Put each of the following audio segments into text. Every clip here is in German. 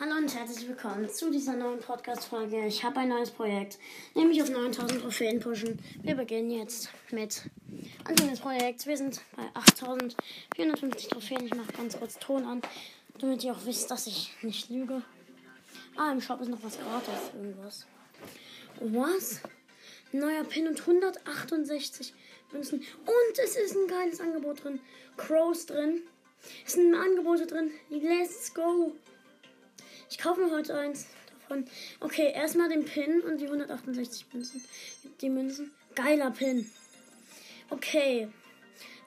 Hallo und herzlich willkommen zu dieser neuen Podcast-Folge. Ich habe ein neues Projekt, nämlich auf 9000 Trophäen pushen. Wir beginnen jetzt mit Anfang des Projekts. Wir sind bei 8450 Trophäen. Ich mache ganz kurz Ton an, damit ihr auch wisst, dass ich nicht lüge. Ah, im Shop ist noch was gratis, irgendwas. Was? Neuer Pin und 168 Münzen. Und es ist ein geiles Angebot drin. Crows drin. Es sind Angebote drin. Let's go. Ich kaufe mir heute eins davon. Okay, erstmal den Pin und die 168 Münzen. Die Münzen. Geiler Pin. Okay.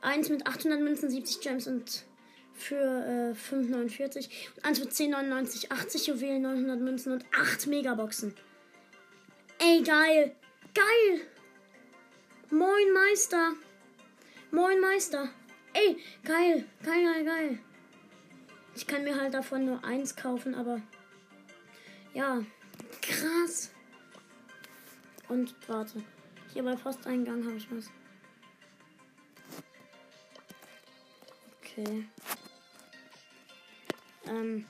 Eins mit 800 Münzen, 70 Gems und für äh, 5,49. Und eins mit 10,99, 80 Juwelen, 900 Münzen und 8 Megaboxen. Ey, geil. Geil. Moin, Meister. Moin, Meister. Ey, geil. Geil, geil, geil. Ich kann mir halt davon nur eins kaufen, aber ja, krass. Und warte, hier bei Posteingang habe ich was. Okay. Ähm,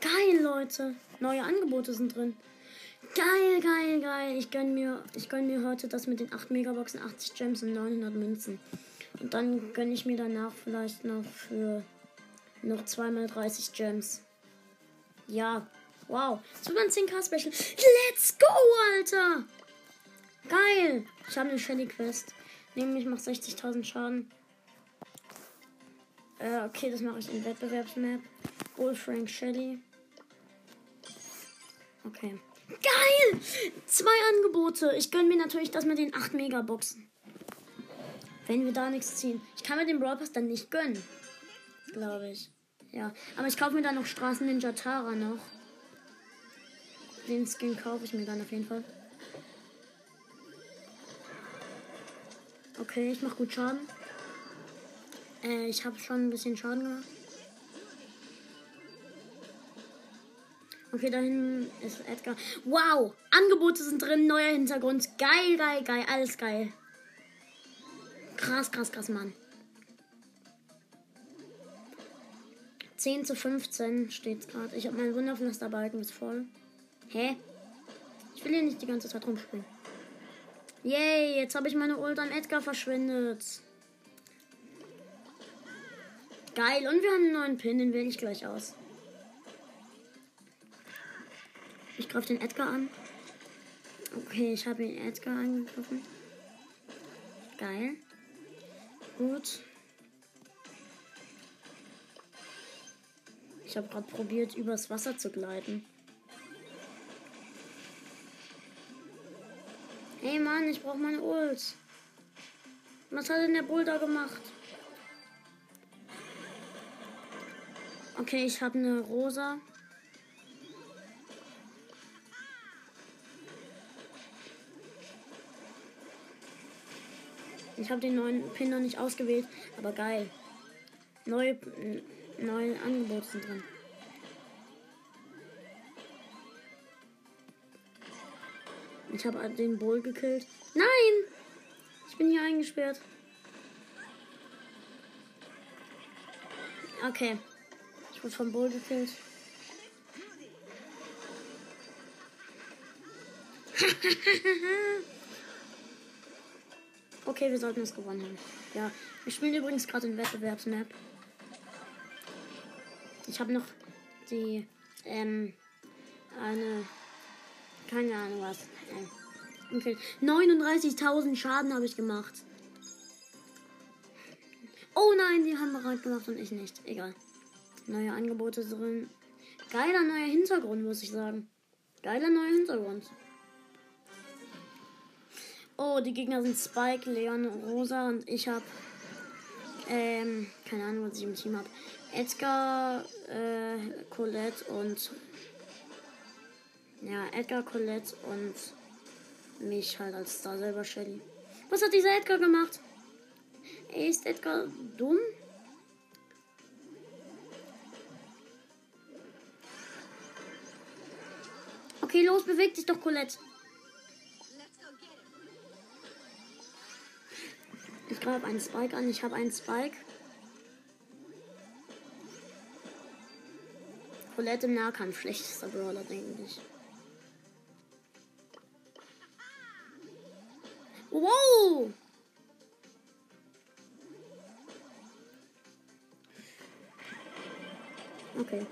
geil, Leute. Neue Angebote sind drin. Geil, geil, geil. Ich gönn mir, gönn mir heute das mit den 8 Megaboxen, 80 Gems und 900 Münzen. Und dann gönne ich mir danach vielleicht noch für noch zweimal 30 Gems. Ja. Wow. Sogar ein 10k Special. Let's go, Alter. Geil. Ich habe eine Shelly Quest. Nämlich macht 60.000 Schaden. Äh, okay, das mache ich in Wettbewerbsmap. Bull Frank Shelly. Okay. Geil! Zwei Angebote. Ich gönne mir natürlich das mit den 8 Megaboxen. Wenn wir da nichts ziehen. Ich kann mir den Brawl Pass dann nicht gönnen. Glaube ich. Ja, aber ich kaufe mir dann noch Straßen Ninja Tara noch. Den Skin kaufe ich mir dann auf jeden Fall. Okay, ich mache gut Schaden. Äh, ich habe schon ein bisschen Schaden gemacht. Okay, da hinten ist Edgar. Wow! Angebote sind drin, neuer Hintergrund. Geil, geil, geil. Alles geil. Krass, krass, krass, Mann. 10 zu 15 steht gerade. Ich habe mein Wunderpflasterbalken ist voll. Hä? Ich will hier nicht die ganze Zeit rumspringen. Yay, jetzt habe ich meine Ult an Edgar verschwendet. Geil, und wir haben einen neuen Pin, den wähle ich gleich aus. Ich greife den Edgar an. Okay, ich habe den Edgar angegriffen. Geil. Gut. Ich habe gerade probiert, übers Wasser zu gleiten. Hey Mann, ich brauche meine Ult. Was hat denn der Bull da gemacht? Okay, ich habe eine rosa. Ich habe den neuen Pin noch nicht ausgewählt, aber geil. Neue, neue Angebote sind drin. Ich habe den Bull gekillt. Nein! Ich bin hier eingesperrt. Okay. Ich wurde vom Bull gekillt. okay, wir sollten es gewonnen haben. Ja, wir spielen übrigens gerade in Wettbewerbsmap. Ich habe noch die, ähm, eine, keine Ahnung was. Äh, okay. 39.000 Schaden habe ich gemacht. Oh nein, die haben bereit gemacht und ich nicht. Egal. Neue Angebote drin. Geiler neuer Hintergrund, muss ich sagen. Geiler neuer Hintergrund. Oh, die Gegner sind Spike, Leon, Rosa und ich habe ähm, keine Ahnung, was ich im Team habe. Edgar, äh, Colette und ja, Edgar, Colette und mich halt als Star selber Shelly. Was hat dieser Edgar gemacht? Ist Edgar dumm? Okay, los, beweg dich doch, Colette. Ich greife einen Spike an. Ich habe einen Spike. Colette im Nahkampf. Schlechtester Brawler, denke ich. Wow! Okay.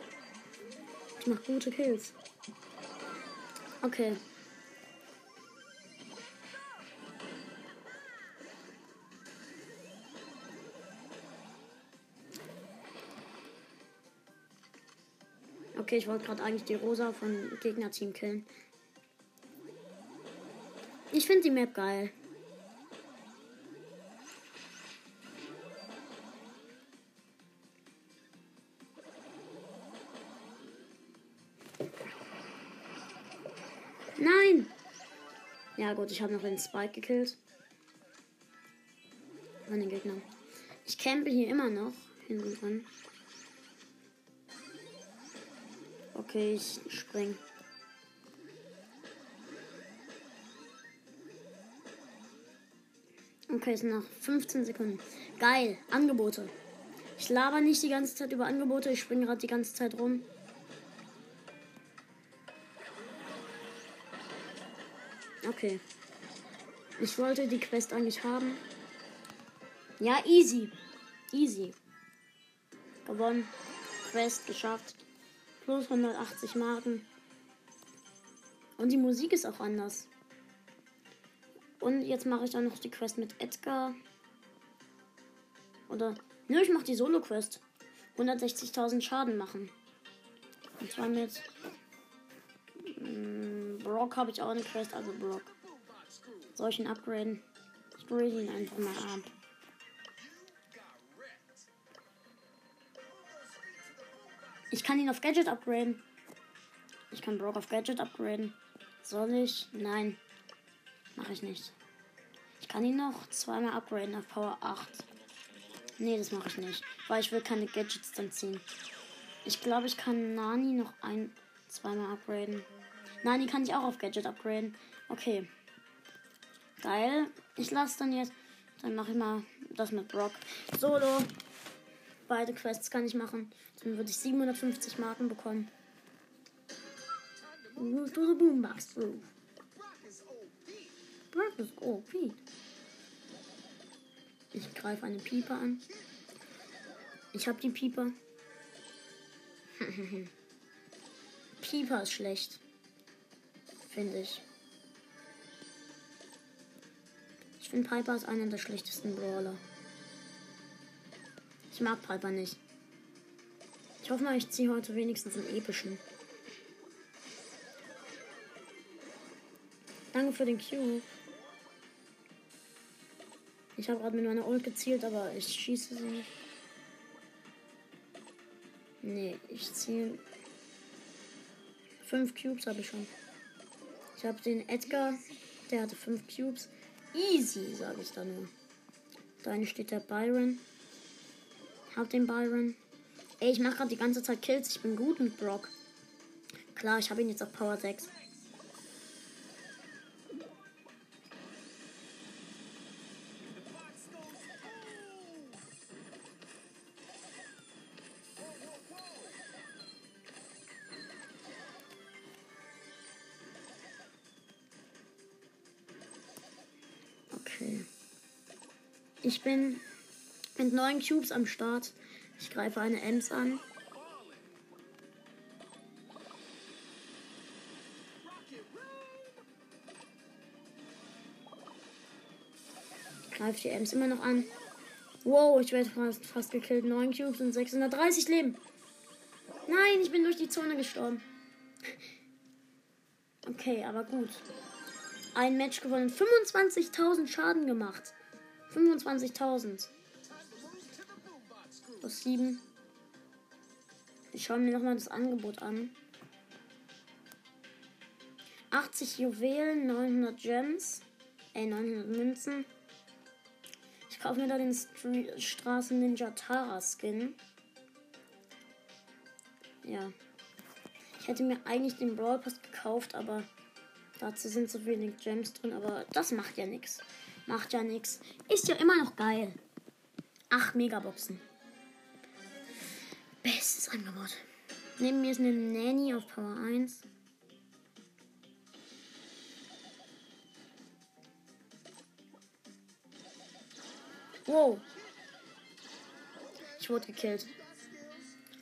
Ich mach gute Kills. Okay. Okay, ich wollte gerade eigentlich die Rosa von Gegnerteam killen. Ich finde die Map geil. Ja gut, ich habe noch den Spike gekillt. Von den Gegnern. Ich campe hier immer noch hinten dran. Okay, ich spring. Okay, es sind noch 15 Sekunden. Geil, Angebote. Ich laber nicht die ganze Zeit über Angebote, ich springe gerade die ganze Zeit rum. Okay. Ich wollte die Quest eigentlich haben. Ja, easy. Easy. Gewonnen. Quest geschafft. Plus 180 Marken. Und die Musik ist auch anders. Und jetzt mache ich dann noch die Quest mit Edgar. Oder. Nö, ich mache die Solo-Quest. 160.000 Schaden machen. Und zwar mit. Mm, Brock habe ich auch eine Quest, also Brock. Soll ich ihn upgraden? Ich grade ihn einfach mal ab. Ich kann ihn auf Gadget upgraden. Ich kann Brock auf Gadget upgraden. Soll ich? Nein. Mache ich nicht. Ich kann ihn noch zweimal upgraden auf Power 8. Nee, das mache ich nicht. Weil ich will keine Gadgets dann ziehen. Ich glaube, ich kann Nani noch ein, zweimal upgraden. Nani kann ich auch auf Gadget upgraden. Okay. Geil. Ich lasse dann jetzt. Dann mache ich mal das mit Brock. Solo. Beide Quests kann ich machen. Dann würde ich 750 Marken bekommen. To the boombox. Brock is OP. Ich greife eine Pieper an. Ich habe die Pieper. Pieper ist schlecht. Finde ich. Ich finde Piper ist einer der schlechtesten Brawler. Ich mag Piper nicht. Ich hoffe mal, ich ziehe heute wenigstens einen epischen. Danke für den Cube. Ich habe gerade mit meiner Ult gezielt, aber ich schieße sie nicht. Nee, ich ziehe. Fünf Cubes habe ich schon. Ich habe den Edgar, der hatte fünf Cubes. Easy, sage ich da nur. Da steht der Byron. Hab den Byron. Ey, ich mache gerade die ganze Zeit Kills. Ich bin gut mit Brock. Klar, ich habe ihn jetzt auf Power 6. Bin mit neun Cubes am Start. Ich greife eine Ems an. Greife die Ems immer noch an. Wow, ich werde fast, fast gekillt. 9 Cubes und 630 Leben. Nein, ich bin durch die Zone gestorben. Okay, aber gut. Ein Match gewonnen. 25.000 Schaden gemacht. 25.000 plus 7. Ich schaue mir nochmal das Angebot an. 80 Juwelen, 900 Gems, äh 900 Münzen. Ich kaufe mir da den Stra Straßen Ninja Tara Skin. Ja. Ich hätte mir eigentlich den Brawl Pass gekauft, aber dazu sind so wenig Gems drin. Aber das macht ja nichts. Macht ja nichts. Ist ja immer noch geil. Ach, Megaboxen. Bestes Angebot. Neben mir ist eine Nanny auf Power 1. Wow. Ich wurde gekillt.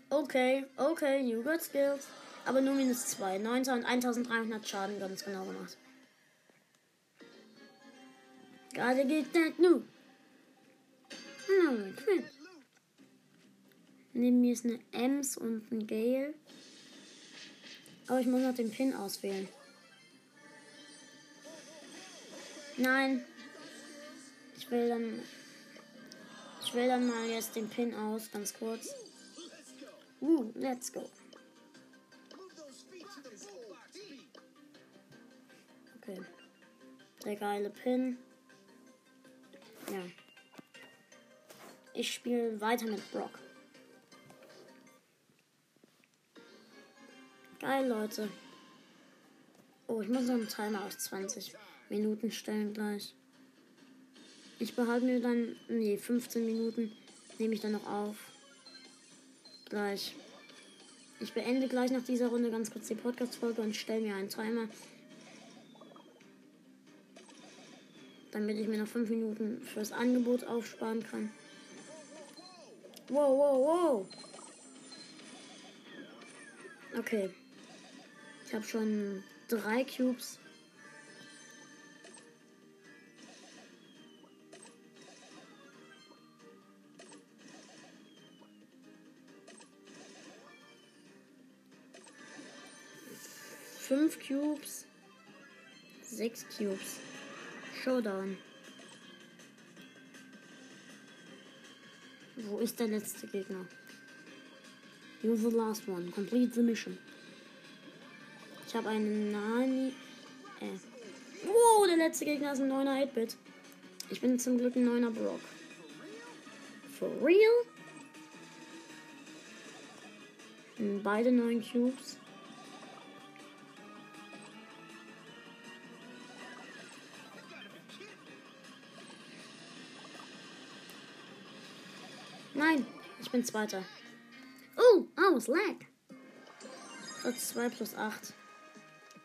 Okay, okay, you got skills. Aber nur minus 2. 1300 Schaden ganz genau gemacht. Get that new. No, quit. Neben mir ist eine Ems und ein Gale. Aber ich muss noch den Pin auswählen. Nein. Ich will dann. Ich wähle dann mal jetzt den Pin aus, ganz kurz. Uh, let's go. Okay. Der geile Pin. Ja. Ich spiele weiter mit Brock. Geil, Leute. Oh, ich muss noch einen Timer auf 20 Minuten stellen gleich. Ich behalte mir dann. Nee, 15 Minuten nehme ich dann noch auf. Gleich. Ich beende gleich nach dieser Runde ganz kurz die Podcast-Folge und stelle mir einen Timer. Damit ich mir noch 5 Minuten fürs Angebot aufsparen kann. Wow, wow, wow. Okay. Ich habe schon drei Cubes. Fünf Cubes. Sechs Cubes. Showdown. Wo ist der letzte Gegner? You're the last one. Complete the mission. Ich habe einen Nani. Äh. Wow, der letzte Gegner ist ein 9er 8-Bit. Ich bin zum Glück ein 9er Brock. For real? Beide 9 Cubes. Nein, ich bin Zweiter. Oh, aus, oh, lag. Platz 2 plus 8.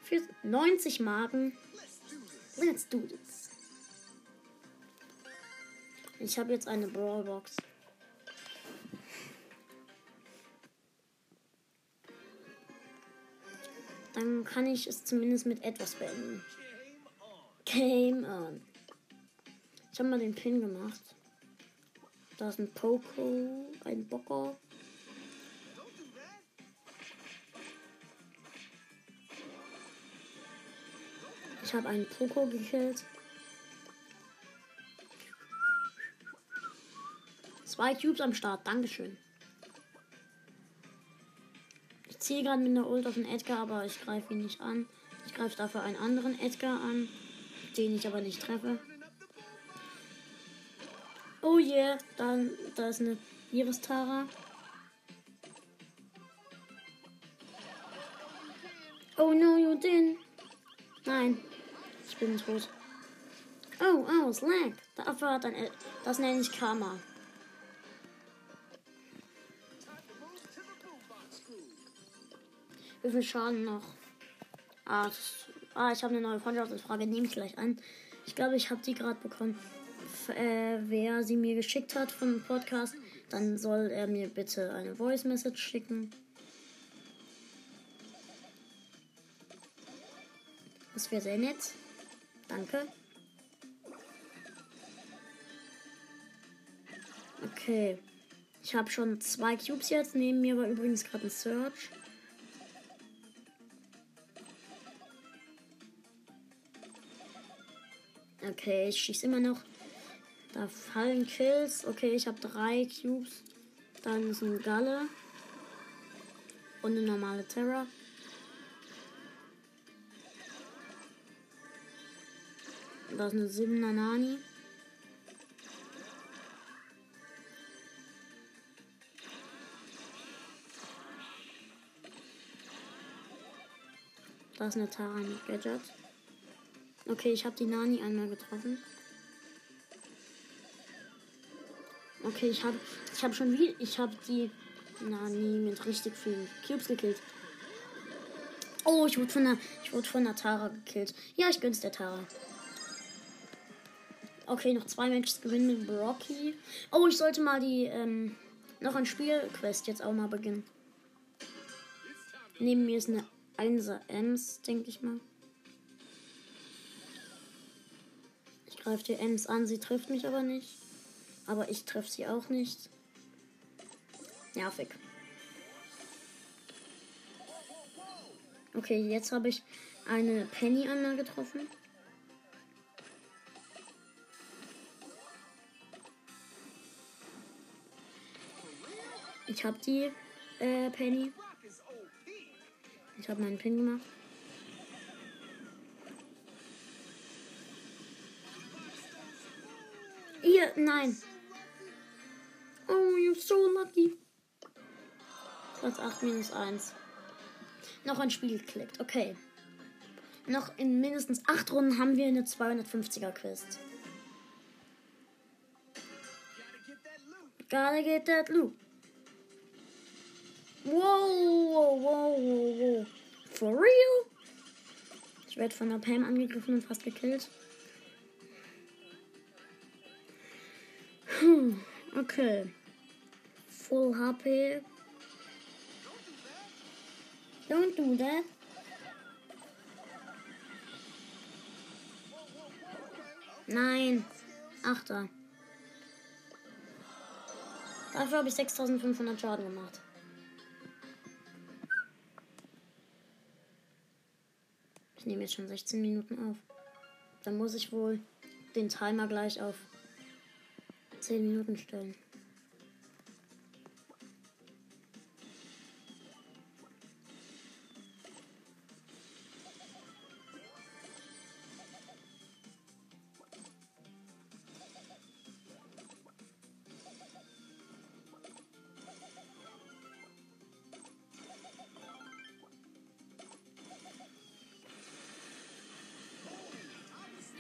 Für 90 Marken. Let's do this. Ich habe jetzt eine Brawlbox. Dann kann ich es zumindest mit etwas beenden. Game on. Ich habe mal den Pin gemacht. Da ist ein Poco, ein Bocker. Ich habe einen Poco gekillt. Zwei Cubes am Start, Dankeschön. Ich ziehe gerade mit einer Ult auf den Edgar, aber ich greife ihn nicht an. Ich greife dafür einen anderen Edgar an, den ich aber nicht treffe. Oh yeah, dann da ist eine Iris Tara. Oh no, you didn't. Nein, ich bin tot. Oh, oh, lag. Dafür hat ein, das nenne ich Karma. Wie viel Schaden noch? Ah, ah ich habe eine neue Freundschaftsfrage, nehme ich gleich an. Ich glaube, ich habe die gerade bekommen äh, wer sie mir geschickt hat vom Podcast, dann soll er mir bitte eine Voice Message schicken. Das wäre sehr nett. Danke. Okay. Ich habe schon zwei Cubes jetzt. Neben mir war übrigens gerade ein Search. Okay, ich schieße immer noch. Da fallen Kills. Okay, ich habe drei Cubes. Dann ist ein Galle. Und eine normale Terra. Da ist eine 7er Nani. Da ist eine Tara mit Gadget. Okay, ich habe die Nani einmal getroffen. Okay, ich habe ich habe schon wie ich habe die Nani mit richtig vielen Cubes gekillt. Oh, ich wurde von der, ich wurde von der Tara gekillt. Ja, ich gönn's der Tara. Okay, noch zwei Matches gewinnen mit Brocky. Oh, ich sollte mal die, ähm, noch ein Spielquest jetzt auch mal beginnen. Neben mir ist eine 1er Ems, denke ich mal. Ich greife die Ems an, sie trifft mich aber nicht. Aber ich treffe sie auch nicht. Nervig. Okay, jetzt habe ich eine Penny einmal getroffen. Ich habe die äh, Penny. Ich habe meinen Pin gemacht. Ihr, nein. So lucky. Platz 8 minus 1. Noch ein Spiel geklickt. Okay. Noch in mindestens 8 Runden haben wir eine 250er Quest. Gotta get that loot. Wow, wow, wow, wow, wow. For real? Ich werde von der Pam angegriffen und fast gekillt. Hm, okay. Full HP. Don't do that. Nein. Achter. Dafür habe ich 6500 Schaden gemacht. Ich nehme jetzt schon 16 Minuten auf. Dann muss ich wohl den Timer gleich auf 10 Minuten stellen.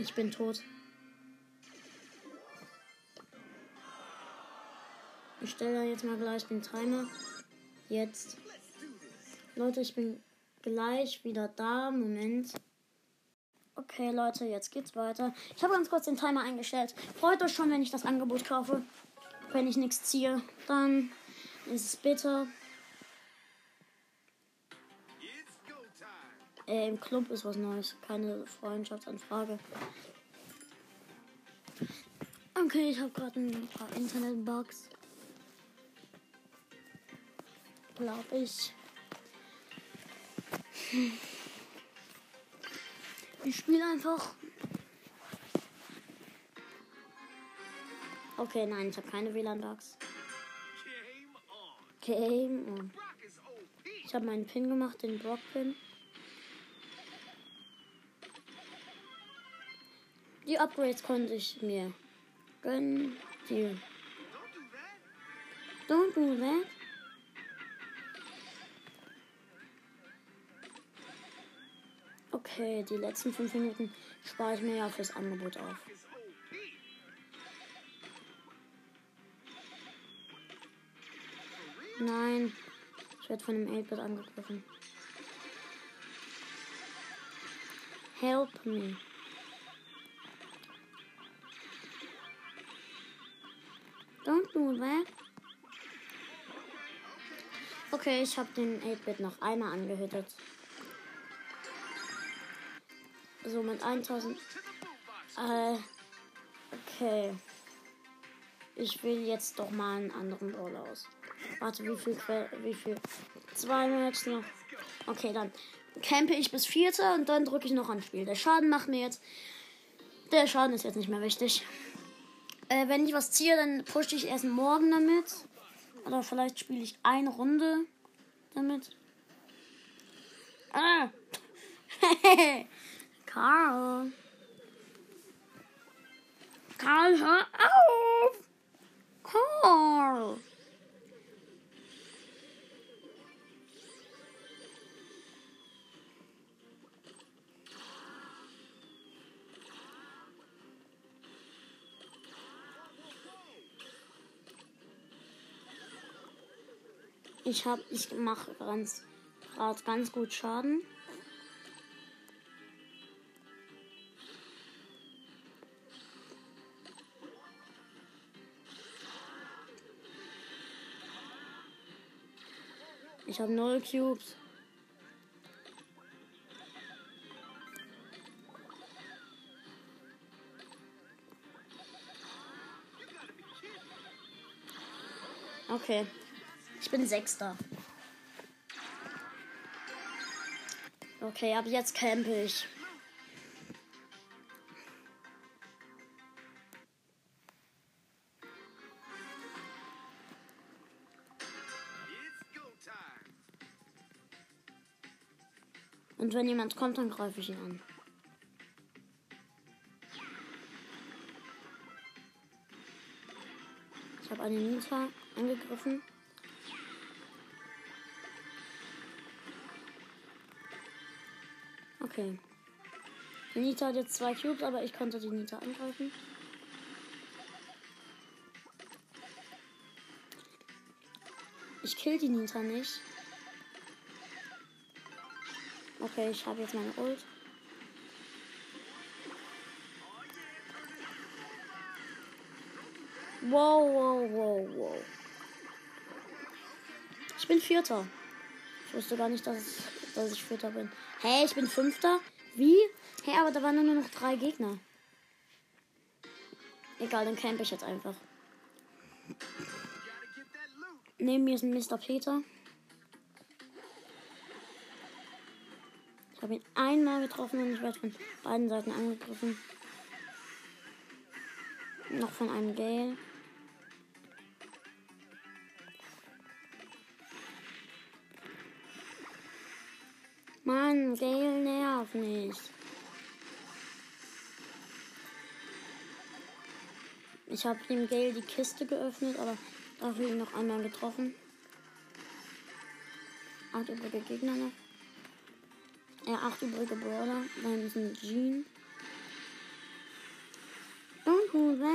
Ich bin tot. Ich stelle jetzt mal gleich den Timer. Jetzt. Leute, ich bin gleich wieder da. Moment. Okay, Leute, jetzt geht's weiter. Ich habe ganz kurz den Timer eingestellt. Freut euch schon, wenn ich das Angebot kaufe. Wenn ich nichts ziehe, dann ist es bitter. Äh, Im Club ist was Neues. Keine Freundschaftsanfrage. Okay, ich habe gerade ein paar Internetbugs. Glaube ich. Ich spiele einfach. Okay, nein, ich habe keine WLAN-Bugs. Game on. Ich habe meinen Pin gemacht, den Brock-Pin. Die Upgrades konnte ich mir gönnen. Die. Don't do that. Okay, die letzten fünf Minuten spare ich mir ja fürs Angebot auf. Nein, ich werde von dem 8-Bit angegriffen. Help me. Don't do that. Okay, ich habe den 8-Bit noch einmal angehittet. So mit 1000. Äh, okay. Ich will jetzt doch mal einen anderen Brawler aus. Warte, wie viel, Que wie viel? Zwei Matches noch. Okay, dann campe ich bis Vierter und dann drücke ich noch ein Spiel. Der Schaden macht mir jetzt. Der Schaden ist jetzt nicht mehr wichtig. Äh, wenn ich was ziehe, dann pushe ich erst morgen damit. Oder vielleicht spiele ich eine Runde damit. Ah! Karl. Karl, hör auf! Karl! Ich hab, ich mache ganz gerade ganz gut Schaden. Ich habe null Cubes. Okay. Bin Sechster. Okay, ab jetzt campe ich. Und wenn jemand kommt, dann greife ich ihn an. Ich habe eine Nita angegriffen. Okay. Die Nita hat jetzt zwei Cubes, aber ich konnte die Nita angreifen. Ich kill die Nita nicht. Okay, ich habe jetzt meine Ult. Wow, wow, wow, wow. Ich bin Vierter. Ich wusste gar nicht, dass, ich, dass ich Vierter bin. Hä, hey, ich bin Fünfter? Wie? Hä, hey, aber da waren nur noch drei Gegner. Egal, dann camp ich jetzt einfach. Neben mir ist ein Mr. Peter. Ich habe ihn einmal getroffen und ich werde von beiden Seiten angegriffen. Noch von einem Gale. Mann, Gale nerv nicht. Ich habe dem Gale die Kiste geöffnet, aber dafür ihn noch einmal getroffen. Acht übrige Gegner noch. Ja, acht übrige Brawler. Dann ist ein Jean. Und Hose.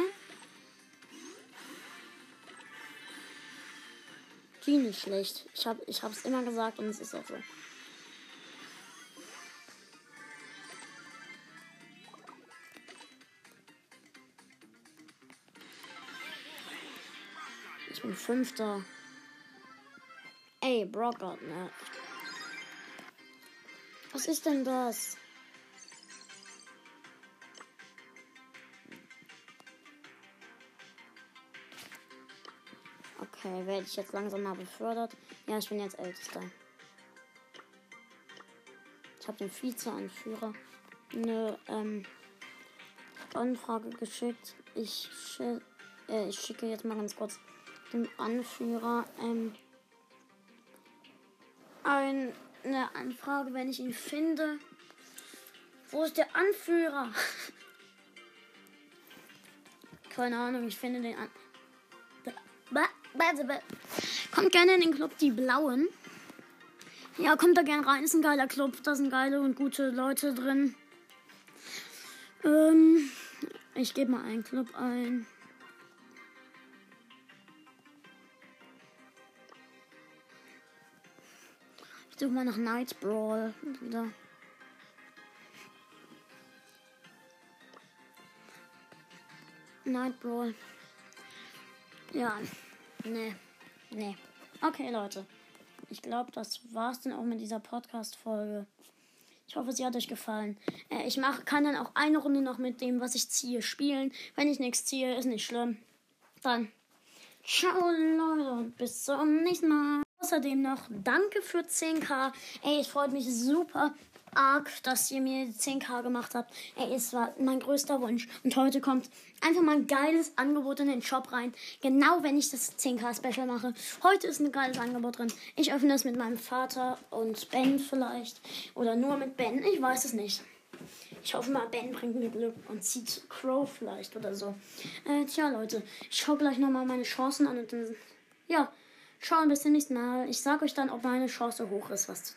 Jean ist schlecht. Ich habe hab's immer gesagt und es ist auch so. Ich bin Fünfter. Ey, Brock hat ne? Was ist denn das? Okay, werde ich jetzt langsam mal befördert. Ja, ich bin jetzt Ältester. Ich habe dem Vize-Anführer eine ähm, Anfrage geschickt. Ich, schi äh, ich schicke jetzt mal ganz kurz dem Anführer ähm, ein, eine Anfrage, wenn ich ihn finde. Wo ist der Anführer? Keine Ahnung, ich finde den an. Kommt gerne in den Club Die Blauen. Ja, kommt da gerne rein. Ist ein geiler Club. Da sind geile und gute Leute drin. Ähm, ich gebe mal einen Club ein. Suche mal nach Night Brawl wieder. Night Brawl. Ja, nee, nee. Okay, Leute. Ich glaube, das war's dann auch mit dieser Podcast-Folge. Ich hoffe, sie hat euch gefallen. Äh, ich mach, kann dann auch eine Runde noch mit dem, was ich ziehe, spielen. Wenn ich nichts ziehe, ist nicht schlimm. Dann ciao, Leute, und bis zum nächsten Mal. Außerdem noch danke für 10k. Ey, ich freue mich super arg, dass ihr mir 10k gemacht habt. Ey, es war mein größter Wunsch. Und heute kommt einfach mal ein geiles Angebot in den Shop rein. Genau wenn ich das 10k Special mache. Heute ist ein geiles Angebot drin. Ich öffne es mit meinem Vater und Ben vielleicht. Oder nur mit Ben. Ich weiß es nicht. Ich hoffe mal, Ben bringt mir Glück und zieht Crow vielleicht oder so. Äh, tja, Leute. Ich schaue gleich nochmal meine Chancen an und dann. Ja. Schauen bis zum nächsten Mal. Ich sag euch dann, ob meine Chance hoch ist, was zu